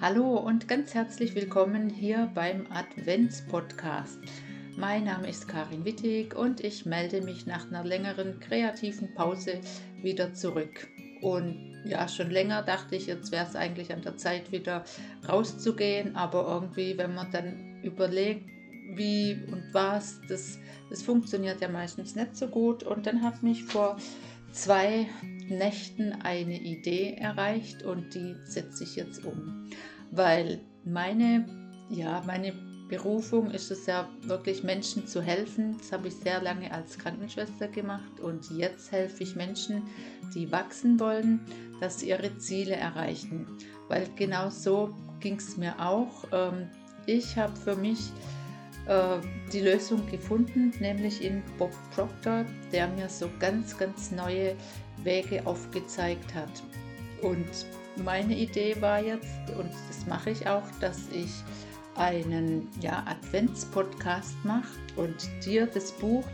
Hallo und ganz herzlich willkommen hier beim Advents-Podcast. Mein Name ist Karin Wittig und ich melde mich nach einer längeren kreativen Pause wieder zurück. Und ja, schon länger dachte ich, jetzt wäre es eigentlich an der Zeit, wieder rauszugehen, aber irgendwie, wenn man dann überlegt, wie und was, das, das funktioniert ja meistens nicht so gut. Und dann hat mich vor zwei Nächten eine Idee erreicht und die setze ich jetzt um. Weil meine, ja, meine Berufung ist es ja wirklich Menschen zu helfen. Das habe ich sehr lange als Krankenschwester gemacht und jetzt helfe ich Menschen, die wachsen wollen, dass sie ihre Ziele erreichen. Weil genau so ging es mir auch. Ähm, ich habe für mich die Lösung gefunden, nämlich in Bob Proctor, der mir so ganz, ganz neue Wege aufgezeigt hat. Und meine Idee war jetzt, und das mache ich auch, dass ich einen ja, Advents-Podcast mache und dir das Buch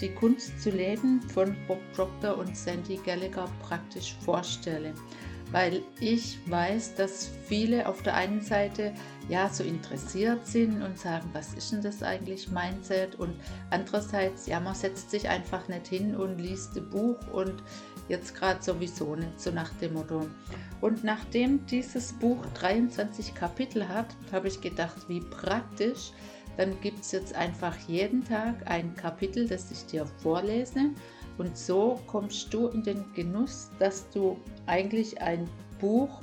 Die Kunst zu leben von Bob Proctor und Sandy Gallagher praktisch vorstelle weil ich weiß, dass viele auf der einen Seite ja so interessiert sind und sagen, was ist denn das eigentlich Mindset und andererseits ja man setzt sich einfach nicht hin und liest ein Buch und jetzt gerade sowieso nicht so nach dem Motto. Und nachdem dieses Buch 23 Kapitel hat, habe ich gedacht, wie praktisch. Dann gibt es jetzt einfach jeden Tag ein Kapitel, das ich dir vorlese und so kommst du in den Genuss, dass du eigentlich ein Buch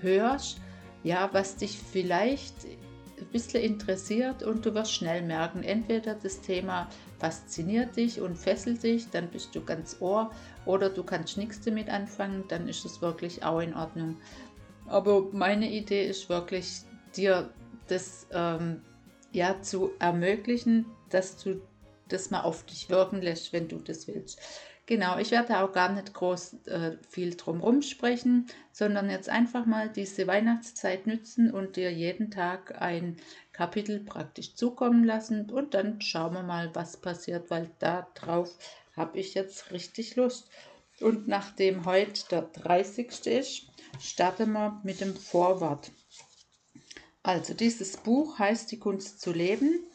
hörst, ja, was dich vielleicht ein bisschen interessiert und du wirst schnell merken, entweder das Thema fasziniert dich und fesselt dich, dann bist du ganz ohr, oder du kannst nichts damit anfangen, dann ist es wirklich auch in Ordnung. Aber meine Idee ist wirklich, dir das ähm, ja zu ermöglichen, dass du das mal auf dich wirken lässt, wenn du das willst. Genau, ich werde auch gar nicht groß äh, viel drum sprechen, sondern jetzt einfach mal diese Weihnachtszeit nützen und dir jeden Tag ein Kapitel praktisch zukommen lassen und dann schauen wir mal, was passiert, weil darauf habe ich jetzt richtig Lust. Und nachdem heute der 30. ist, starten wir mit dem Vorwort. Also dieses Buch heißt Die Kunst zu leben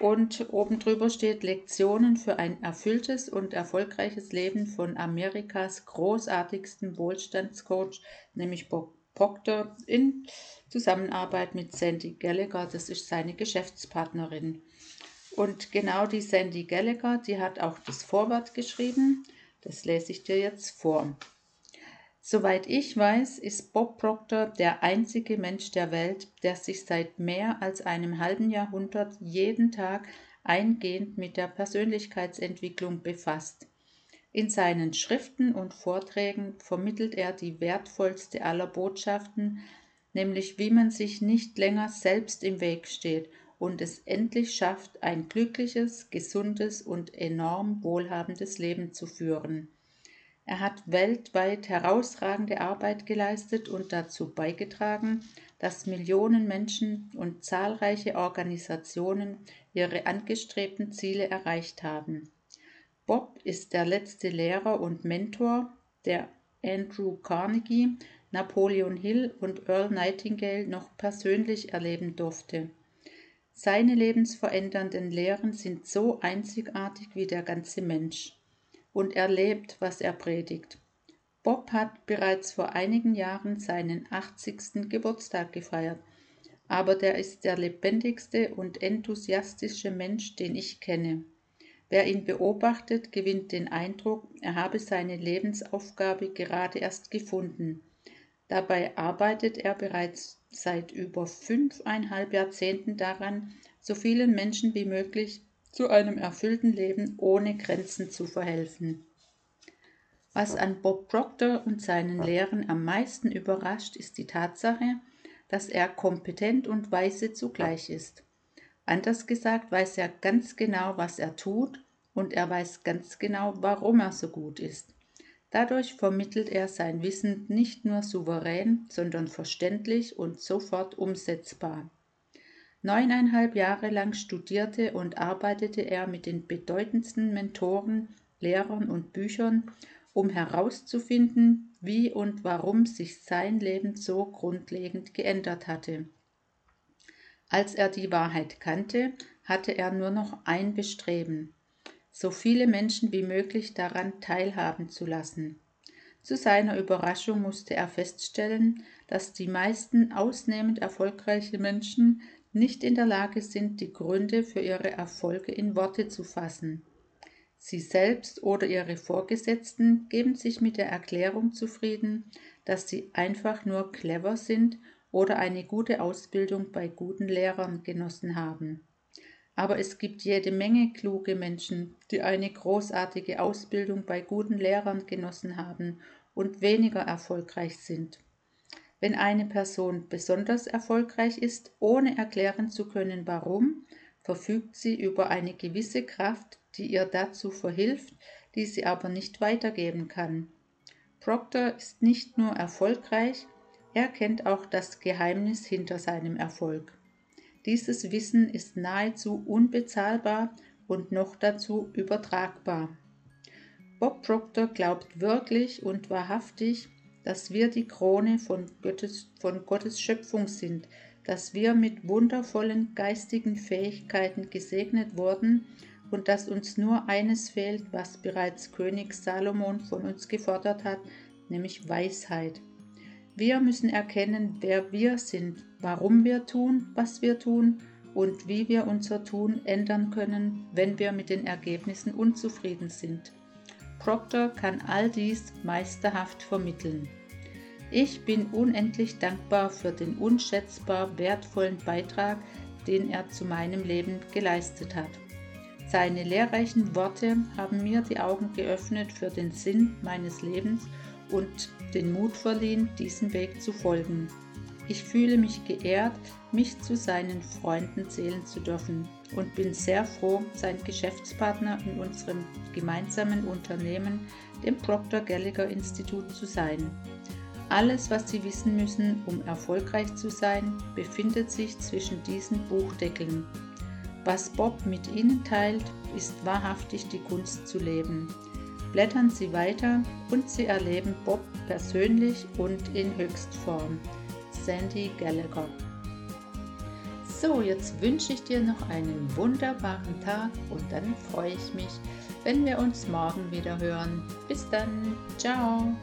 und oben drüber steht Lektionen für ein erfülltes und erfolgreiches Leben von Amerikas großartigsten Wohlstandscoach, nämlich Bob Proctor, in Zusammenarbeit mit Sandy Gallagher. Das ist seine Geschäftspartnerin. Und genau die Sandy Gallagher, die hat auch das Vorwort geschrieben. Das lese ich dir jetzt vor. Soweit ich weiß, ist Bob Proctor der einzige Mensch der Welt, der sich seit mehr als einem halben Jahrhundert jeden Tag eingehend mit der Persönlichkeitsentwicklung befasst. In seinen Schriften und Vorträgen vermittelt er die wertvollste aller Botschaften, nämlich wie man sich nicht länger selbst im Weg steht und es endlich schafft, ein glückliches, gesundes und enorm wohlhabendes Leben zu führen. Er hat weltweit herausragende Arbeit geleistet und dazu beigetragen, dass Millionen Menschen und zahlreiche Organisationen ihre angestrebten Ziele erreicht haben. Bob ist der letzte Lehrer und Mentor, der Andrew Carnegie, Napoleon Hill und Earl Nightingale noch persönlich erleben durfte. Seine lebensverändernden Lehren sind so einzigartig wie der ganze Mensch und er lebt, was er predigt. Bob hat bereits vor einigen Jahren seinen 80. Geburtstag gefeiert, aber der ist der lebendigste und enthusiastische Mensch, den ich kenne. Wer ihn beobachtet, gewinnt den Eindruck, er habe seine Lebensaufgabe gerade erst gefunden. Dabei arbeitet er bereits seit über fünfeinhalb Jahrzehnten daran, so vielen Menschen wie möglich zu einem erfüllten Leben ohne Grenzen zu verhelfen. Was an Bob Proctor und seinen Lehren am meisten überrascht, ist die Tatsache, dass er kompetent und weise zugleich ist. Anders gesagt weiß er ganz genau, was er tut und er weiß ganz genau, warum er so gut ist. Dadurch vermittelt er sein Wissen nicht nur souverän, sondern verständlich und sofort umsetzbar. Neuneinhalb Jahre lang studierte und arbeitete er mit den bedeutendsten Mentoren, Lehrern und Büchern, um herauszufinden, wie und warum sich sein Leben so grundlegend geändert hatte. Als er die Wahrheit kannte, hatte er nur noch ein Bestreben, so viele Menschen wie möglich daran teilhaben zu lassen. Zu seiner Überraschung musste er feststellen, dass die meisten ausnehmend erfolgreiche Menschen nicht in der Lage sind, die Gründe für ihre Erfolge in Worte zu fassen. Sie selbst oder ihre Vorgesetzten geben sich mit der Erklärung zufrieden, dass sie einfach nur clever sind oder eine gute Ausbildung bei guten Lehrern genossen haben. Aber es gibt jede Menge kluge Menschen, die eine großartige Ausbildung bei guten Lehrern genossen haben und weniger erfolgreich sind. Wenn eine Person besonders erfolgreich ist, ohne erklären zu können warum, verfügt sie über eine gewisse Kraft, die ihr dazu verhilft, die sie aber nicht weitergeben kann. Proctor ist nicht nur erfolgreich, er kennt auch das Geheimnis hinter seinem Erfolg. Dieses Wissen ist nahezu unbezahlbar und noch dazu übertragbar. Bob Proctor glaubt wirklich und wahrhaftig, dass wir die Krone von Gottes, von Gottes Schöpfung sind, dass wir mit wundervollen geistigen Fähigkeiten gesegnet wurden und dass uns nur eines fehlt, was bereits König Salomon von uns gefordert hat, nämlich Weisheit. Wir müssen erkennen, wer wir sind, warum wir tun, was wir tun und wie wir unser Tun ändern können, wenn wir mit den Ergebnissen unzufrieden sind. Proctor kann all dies meisterhaft vermitteln. Ich bin unendlich dankbar für den unschätzbar wertvollen Beitrag, den er zu meinem Leben geleistet hat. Seine lehrreichen Worte haben mir die Augen geöffnet für den Sinn meines Lebens und den Mut verliehen, diesem Weg zu folgen. Ich fühle mich geehrt, mich zu seinen Freunden zählen zu dürfen und bin sehr froh, sein Geschäftspartner in unserem gemeinsamen Unternehmen, dem Proctor Gallagher Institut, zu sein. Alles, was Sie wissen müssen, um erfolgreich zu sein, befindet sich zwischen diesen Buchdeckeln. Was Bob mit Ihnen teilt, ist wahrhaftig die Kunst zu leben. Blättern Sie weiter und Sie erleben Bob persönlich und in Höchstform. Sandy Gallagher. So, jetzt wünsche ich dir noch einen wunderbaren Tag und dann freue ich mich, wenn wir uns morgen wieder hören. Bis dann, ciao!